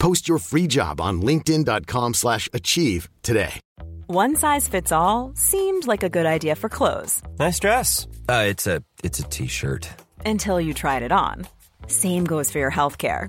Post your free job on linkedin.com/achieve slash achieve today. One size fits all seemed like a good idea for clothes Nice dress. Uh, it's a it's a t-shirt. until you tried it on. Same goes for your healthcare.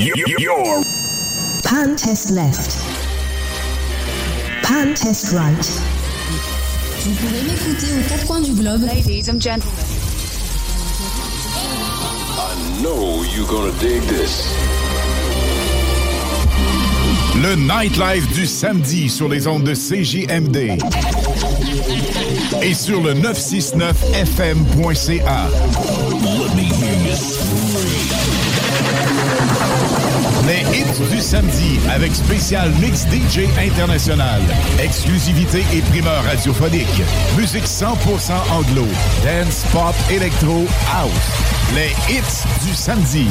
You're Pan test left. Pan test right. Vous pouvez m'écouter aux quatre coins du globe. Ladies and gentlemen. I know you're gonna dig this. Le nightlife du samedi sur les ondes de CJMD. Et sur le 969fm.ca. Les hits du samedi avec spécial mix DJ international. Exclusivité et primeur radiophonique. Musique 100% anglo. Dance, pop, électro, house. Les hits du samedi.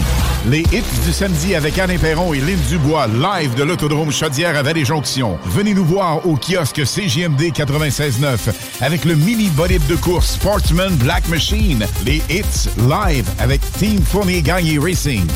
Les hits du samedi avec Anne Perron et Lynn Dubois, live de l'Autodrome Chaudière à Vallée-Jonction. Venez nous voir au kiosque CGMD 96.9 avec le mini bolide de course Sportsman Black Machine. Les hits live avec Team Fournier Gagné Racing.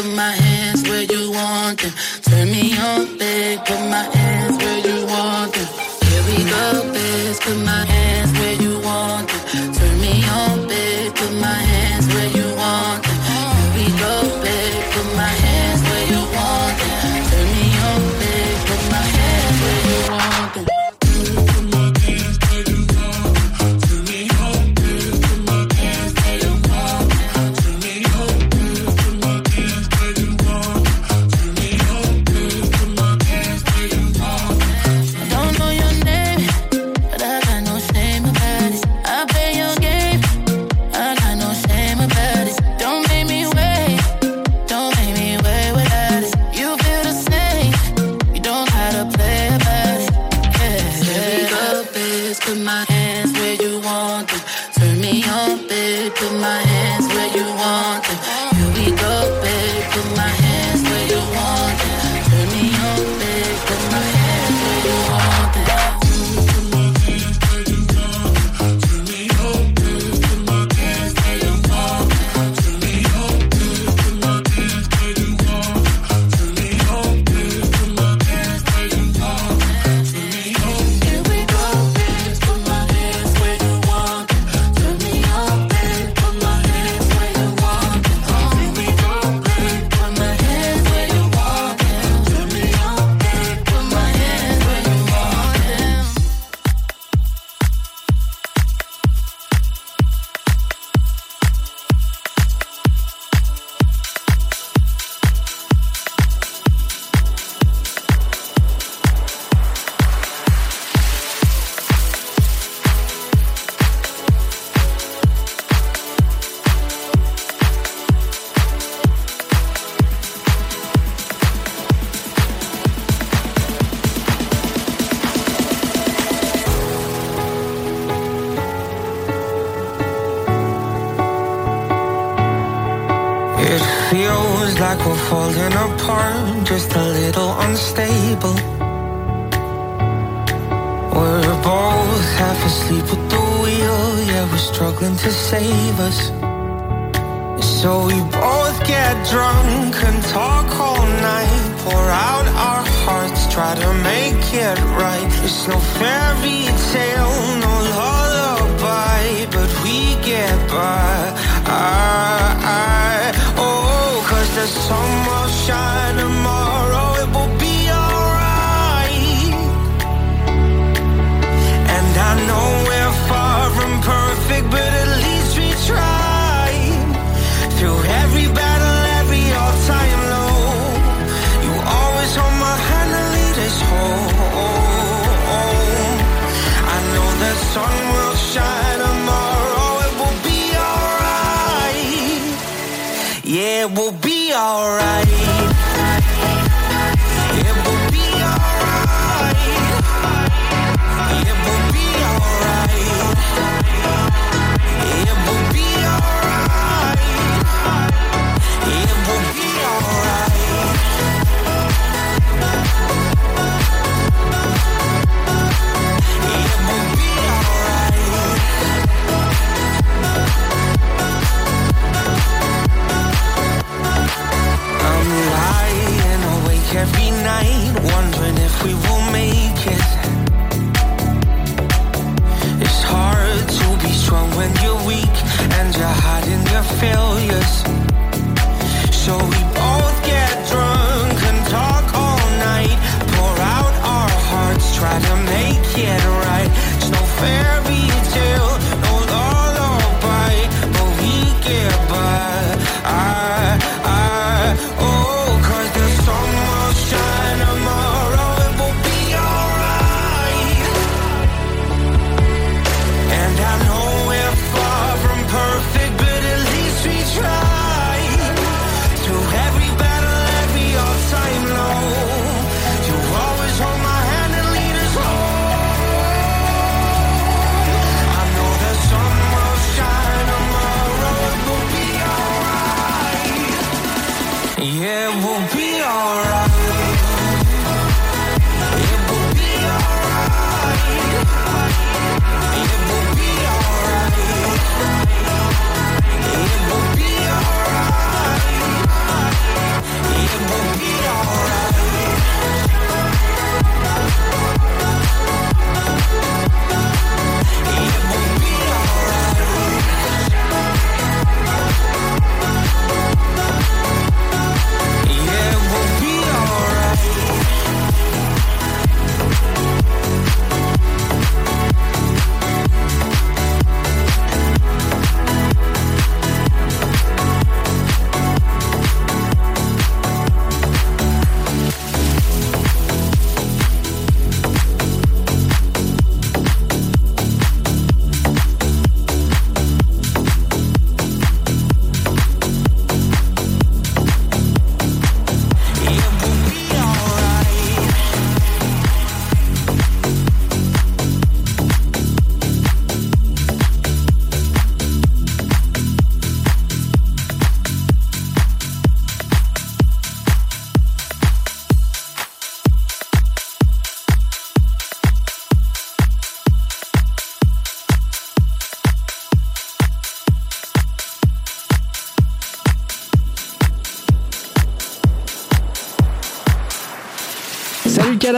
Put my hands where you want them. Turn me on, babe. Put my hands where you want them. Here we go, babe. Put my hands where you want them.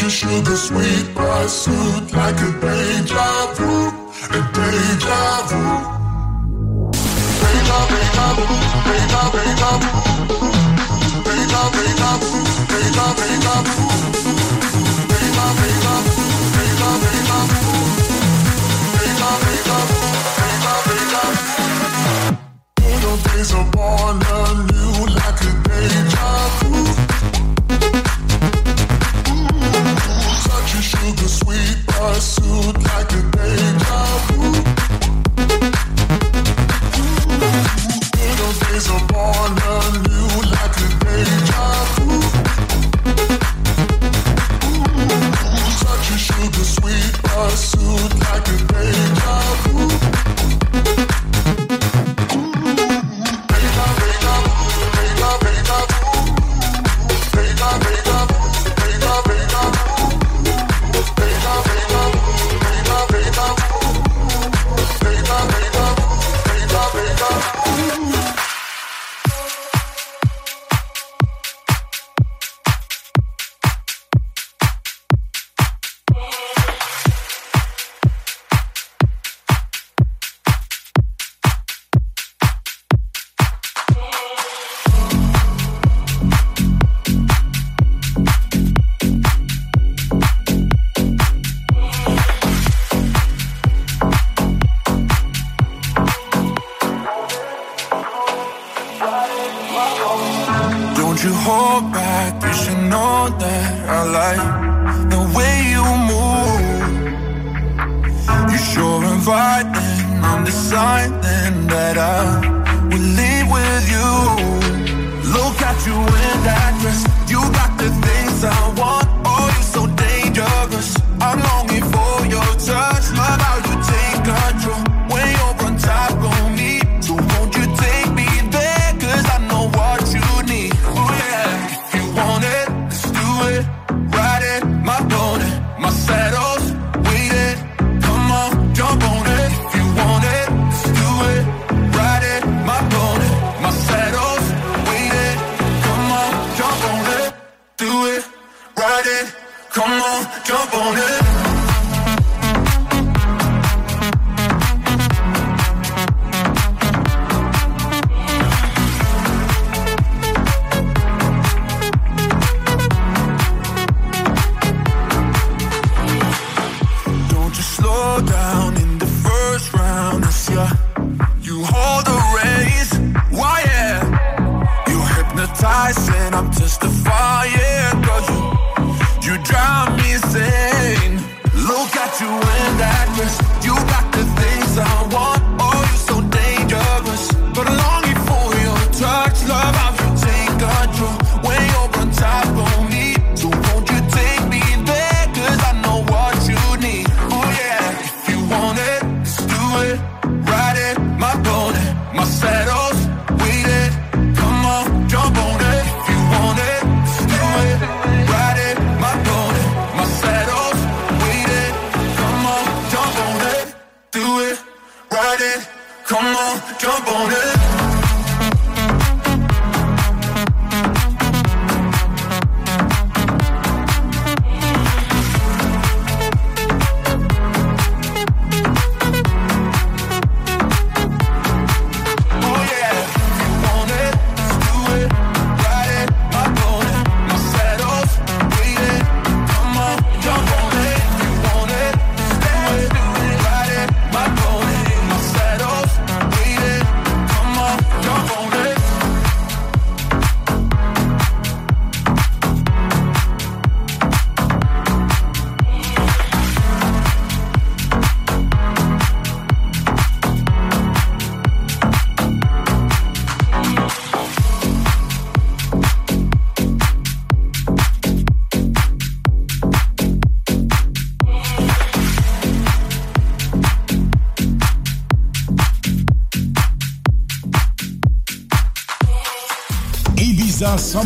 your sugar sweet pie suit like a deja vu, a deja vu. Deja, deja vu, deja, deja vu. Deja, deja vu, deja, deja vu. up on it.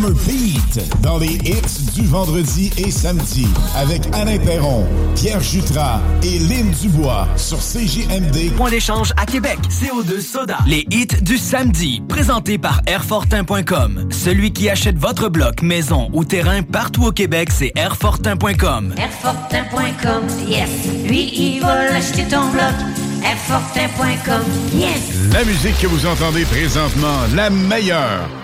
Summer Beat dans les hits du vendredi et samedi avec Alain Perron, Pierre Jutras et Lynn Dubois sur CJMD. Point d'échange à Québec, CO2 Soda. Les hits du samedi, présentés par Airfortin.com. Celui qui achète votre bloc, maison ou terrain partout au Québec, c'est Airfortin.com. Airfortin.com, yes. Lui, il va l'acheter ton bloc. Airfortin.com, yes. La musique que vous entendez présentement, la meilleure.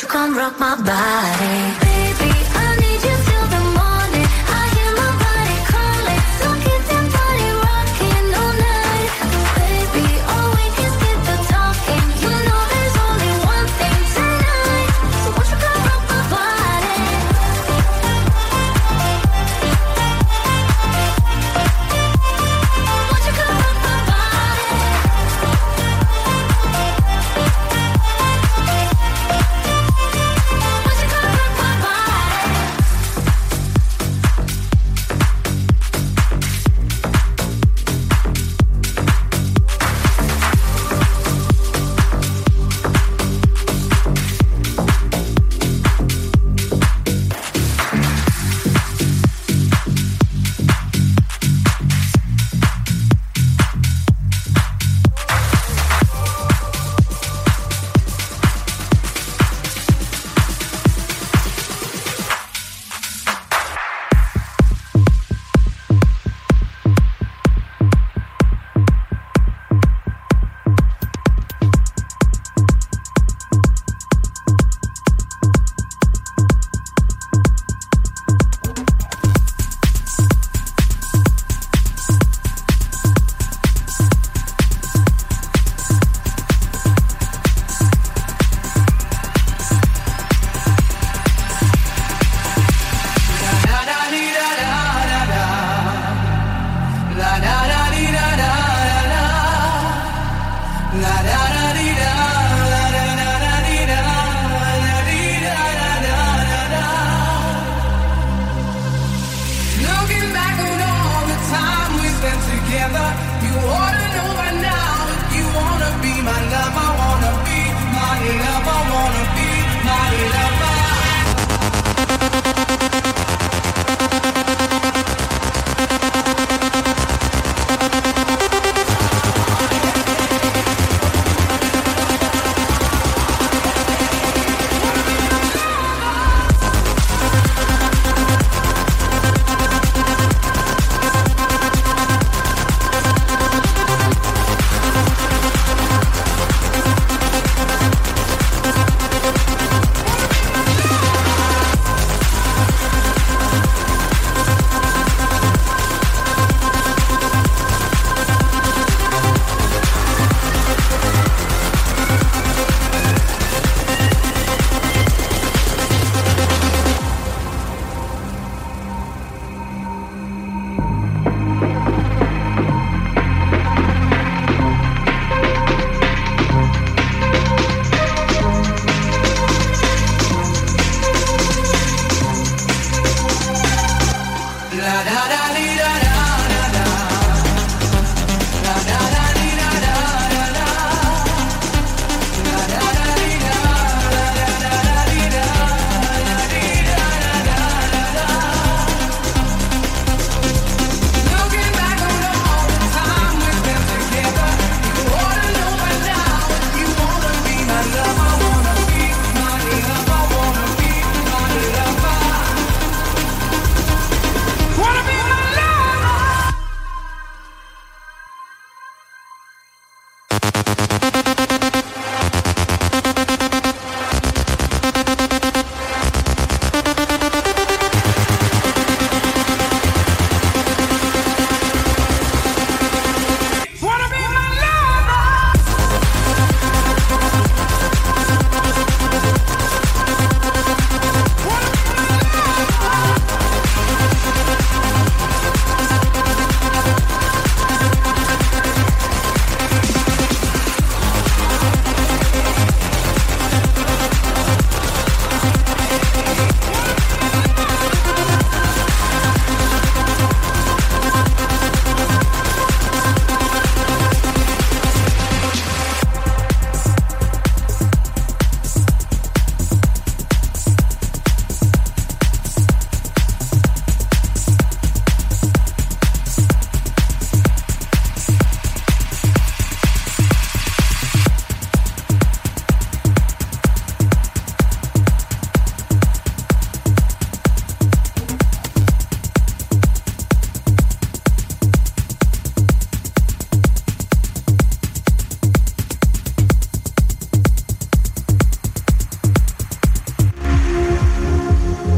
You come rock my body? Baby,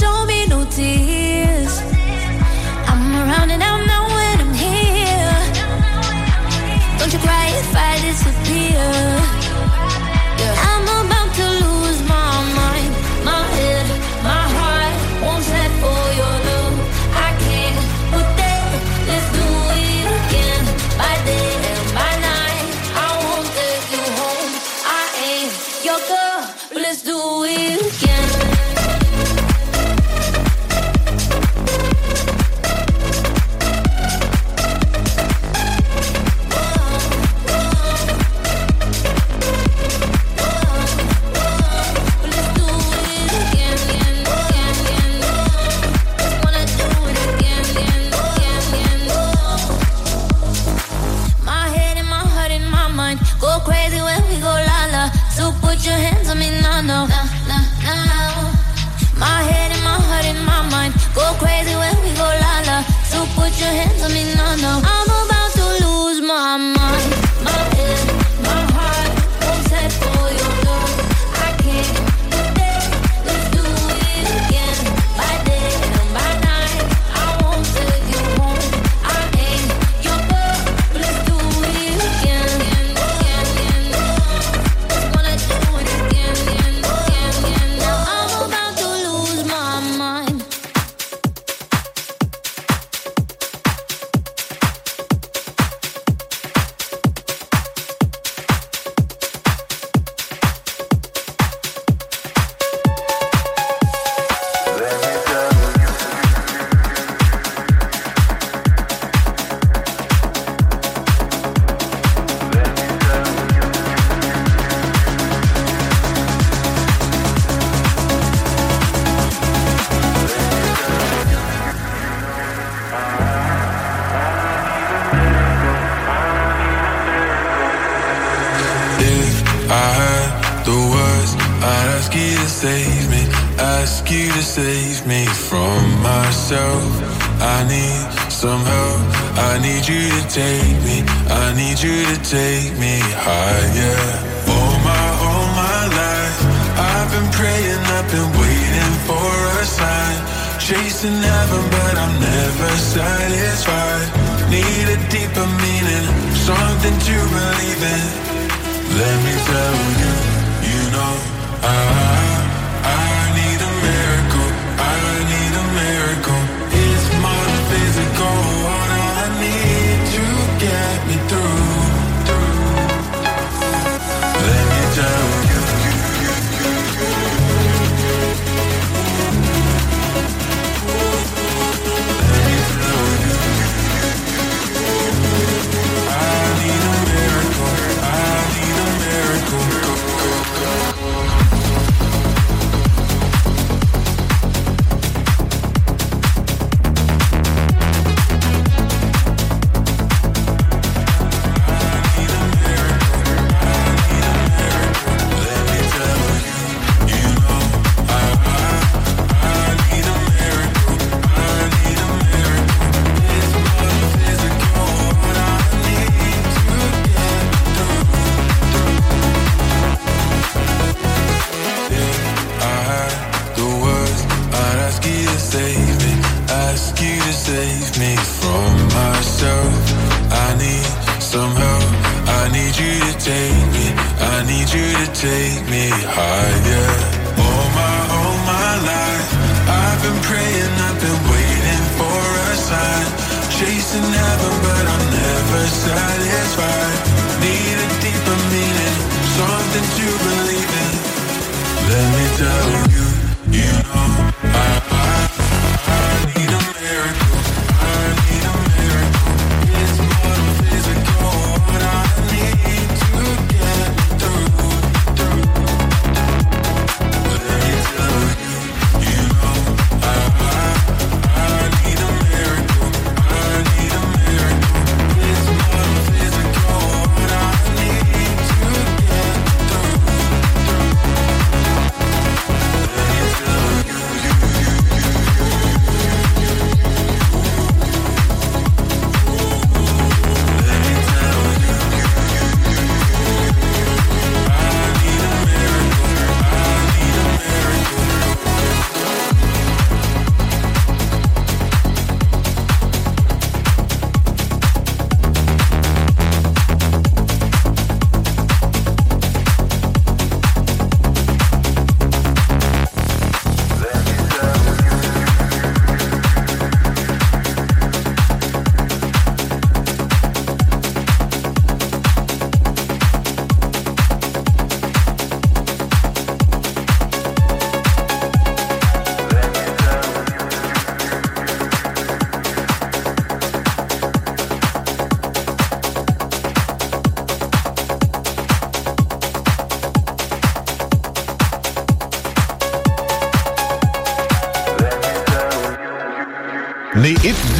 show me no tears. I'm around and out now when I'm here. Don't you cry if I disappear.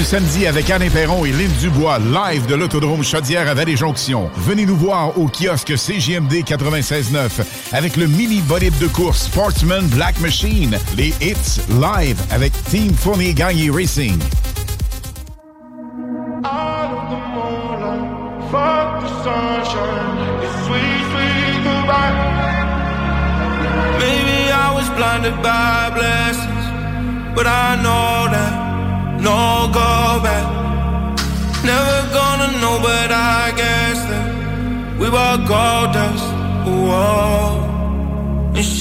samedi avec Alain Perron et Lynn Dubois, live de l'autodrome Chaudière à Vallée-Jonction. Venez nous voir au kiosque CGMD 96.9 avec le mini bolide de course Sportsman Black Machine, les hits live avec Team Fournier Gagné Racing.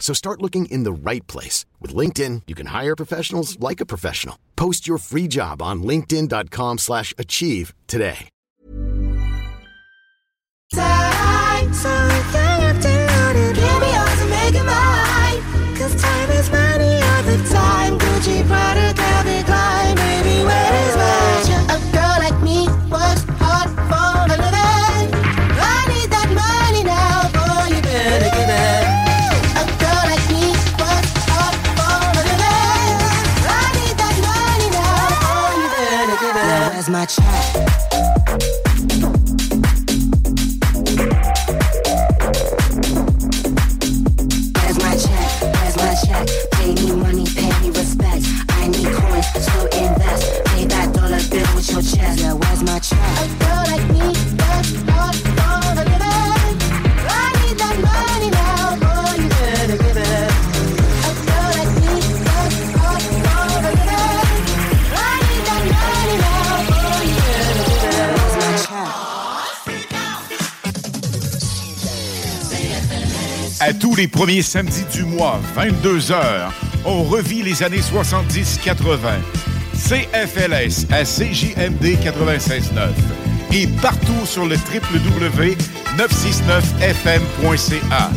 So start looking in the right place. With LinkedIn, you can hire professionals like a professional. Post your free job on linkedin.com slash achieve today. time. Is money time. Gucci, Prada, À tous les premiers samedis du mois, 22h, on revit les années 70-80. CFLS à CJMD 96.9 et partout sur le www.969fm.ca.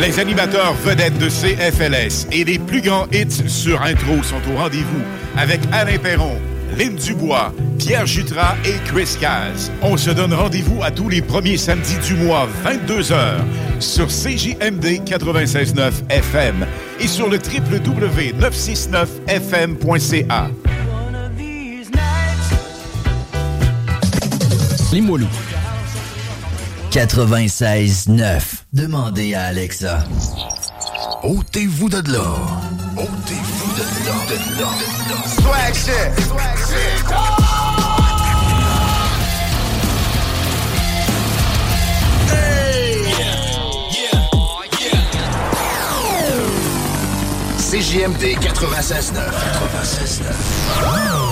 Les animateurs vedettes de CFLS et les plus grands hits sur intro sont au rendez-vous avec Alain Perron, Lynn Dubois, Pierre Jutras et Chris Caz. On se donne rendez-vous à tous les premiers samedis du mois, 22h, sur CJMD 96.9 FM et sur le www.969fm.ca. Limoilou. 96.9. Demandez à Alexa. Ôtez-vous de là. Ôtez-vous Swag shit. Swag shit. CJMD 96.9. 96.9.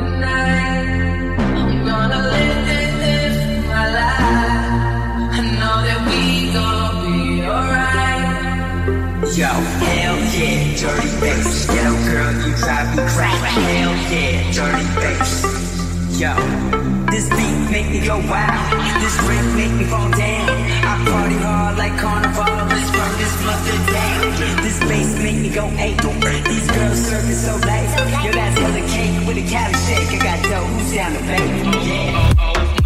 Yo, hell yeah, dirty bass. Yo, girl, you drive me crazy. Hell yeah, dirty bass. Yo, this beat make me go wild. This drink make me fall down. I party hard like carnival. Let's burn this mother down. This bass make me go eight. These girls serving so late. Yo, that's hella cake with a cali shake. I got dough. Who's down to pay? Yeah.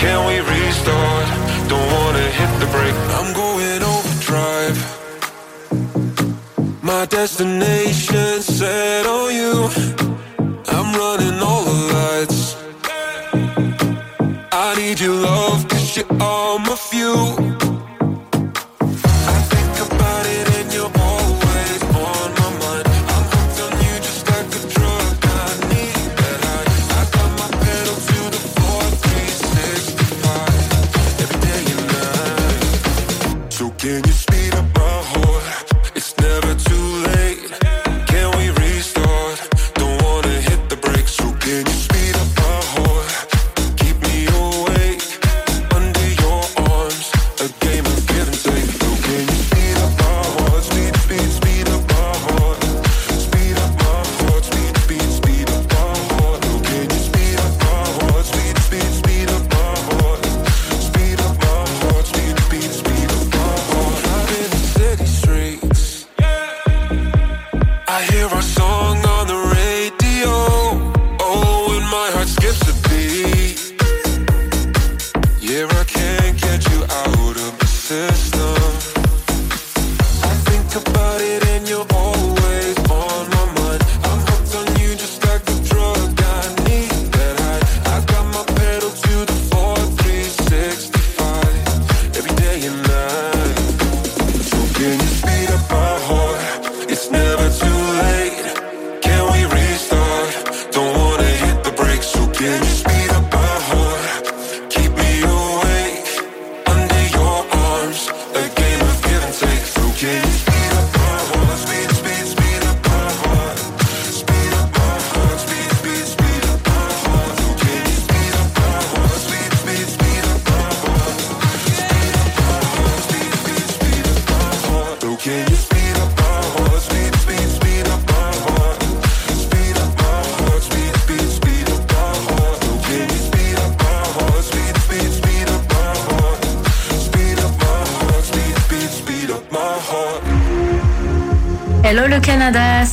Can we restart? Don't wanna hit the brake. I'm going overdrive. My destination set on you. I'm running all the lights. I need your love, cause you're all my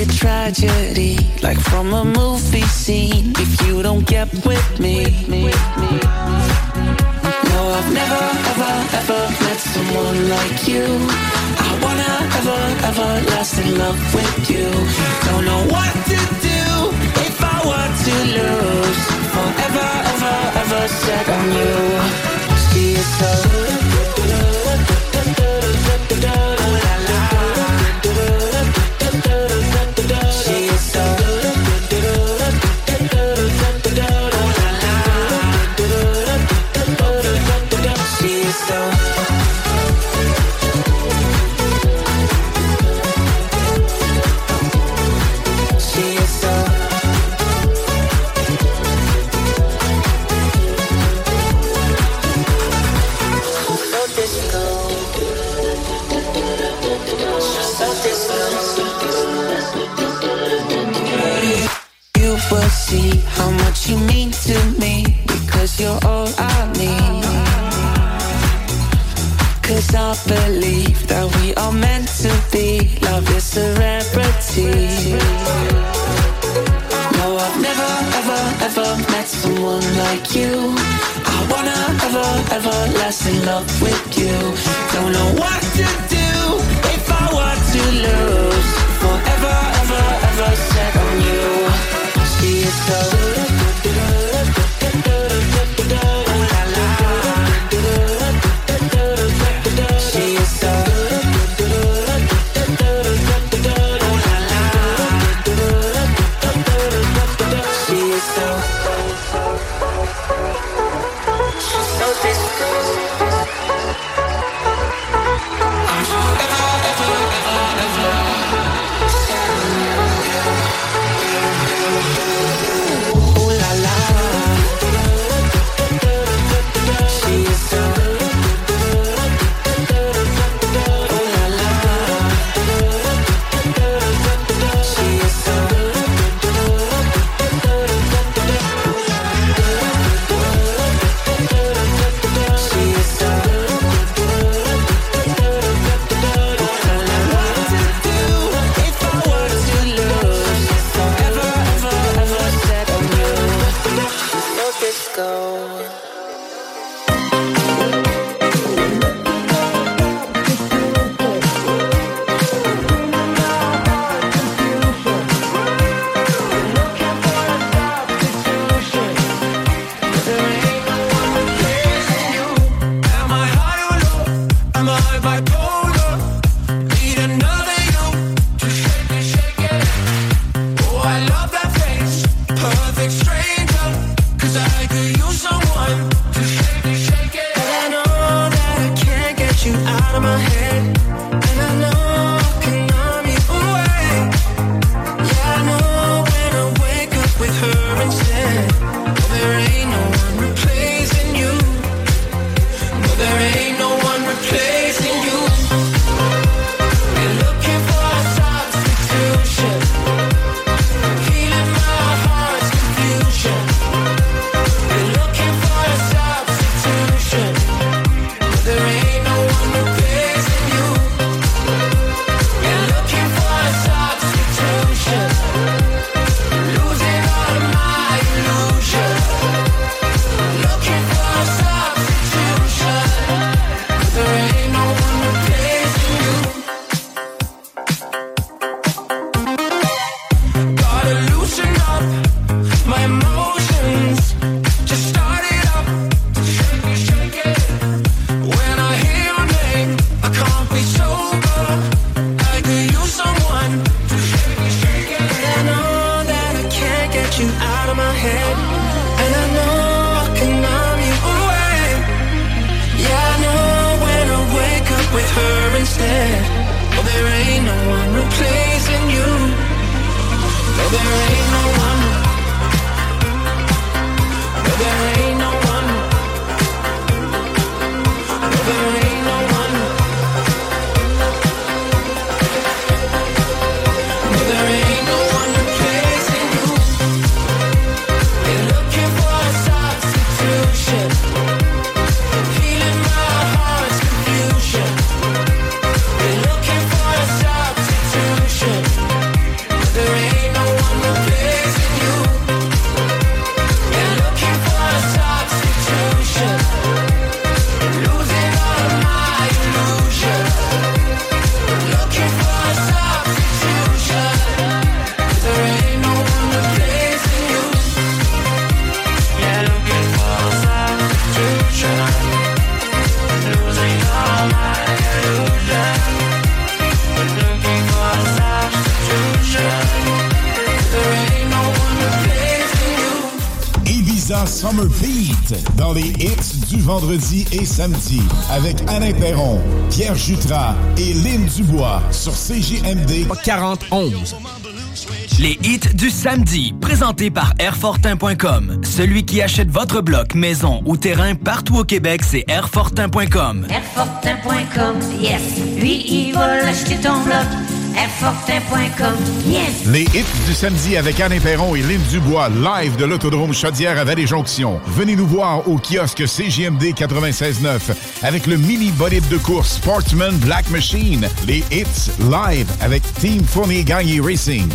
a tragedy, like from a movie scene. If you don't get with me, no, I've never, ever, ever met someone like you. I wanna ever, ever last in love with you. Don't know what to do if I were to lose. Forever, ever, ever set on you. See yourself. go. vendredis et samedis avec Alain Perron, Pierre Jutras et Lynn Dubois sur CGMD 4011. Les hits du samedi, présentés par Airfortin.com. Celui qui achète votre bloc, maison ou terrain partout au Québec, c'est Airfortin.com. Airfortin.com, yes. Lui, il va l'acheter ton bloc les hits du samedi avec Anne Perron et Lynn Dubois, live de l'autodrome Chaudière à Vallée-Jonction. Venez nous voir au kiosque CGMD 96.9 avec le mini bolide de course Sportsman Black Machine. Les hits live avec Team Fournier Gagné Racing.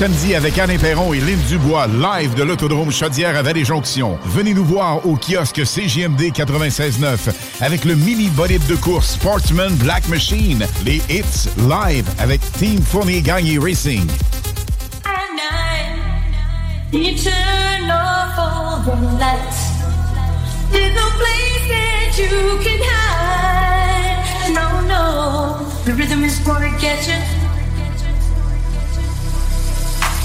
samedi avec Anne Perron et Lynn Dubois, live de l'autodrome Chaudière à Vallée-Jonction. Venez nous voir au kiosque CGMD 96.9 avec le mini bolide de course Sportsman Black Machine, les hits live avec Team Fournier Gagné Racing. The rhythm is get you.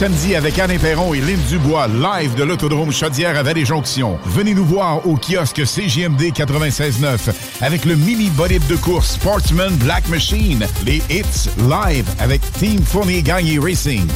samedi avec Anne Perron et Lynn Dubois, live de l'autodrome Chaudière à Vallée-Jonction. Venez nous voir au kiosque CGMD 96.9 avec le mini bolide de course Sportsman Black Machine, les hits live avec Team Fournier Gagné Racing.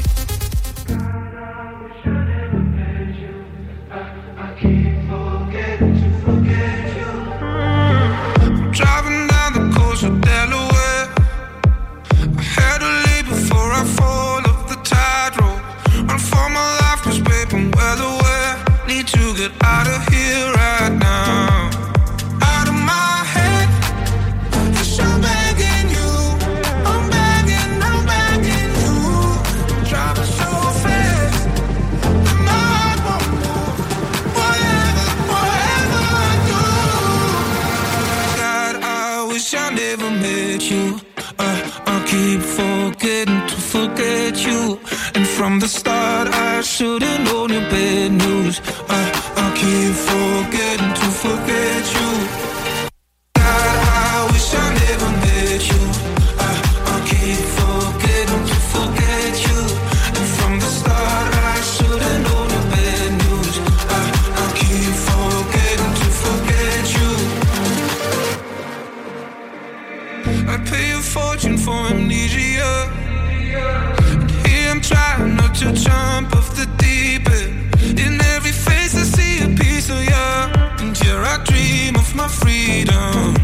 You. And from the start, I should've known freedom.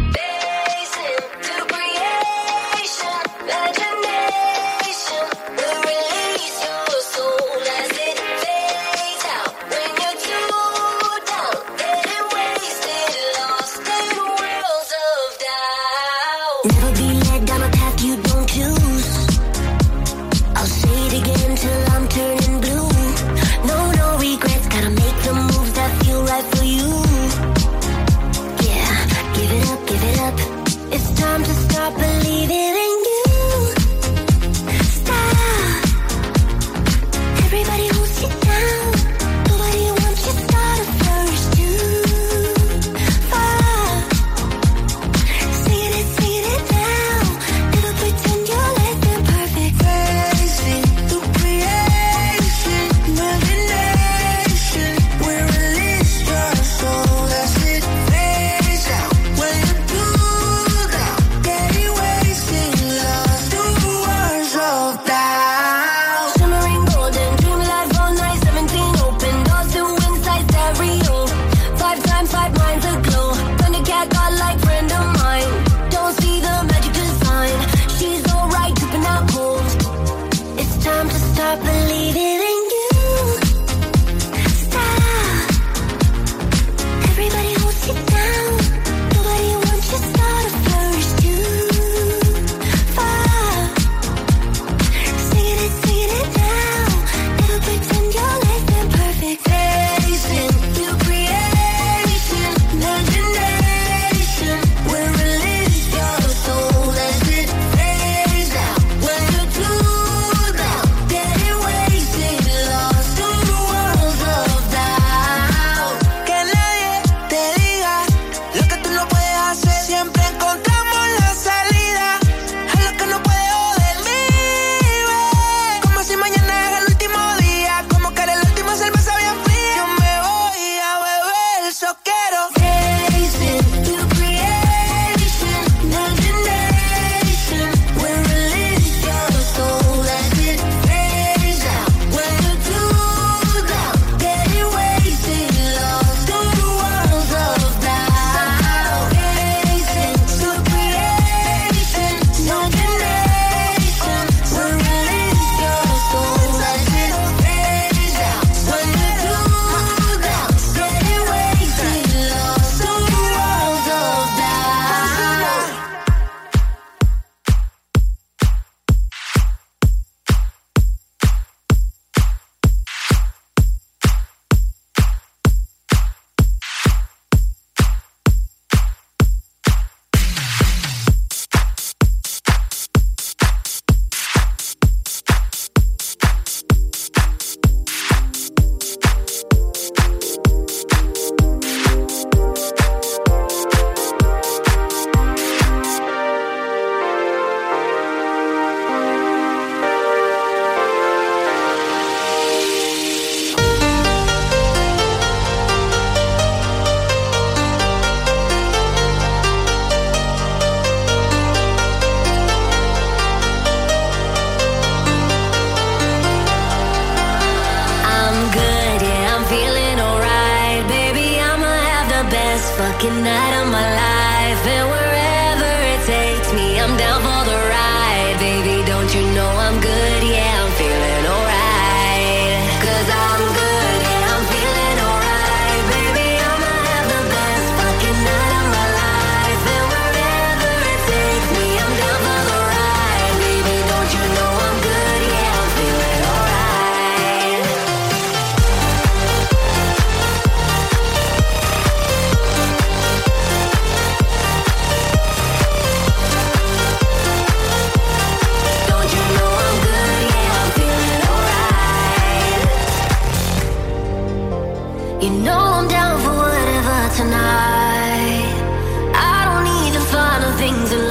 things alive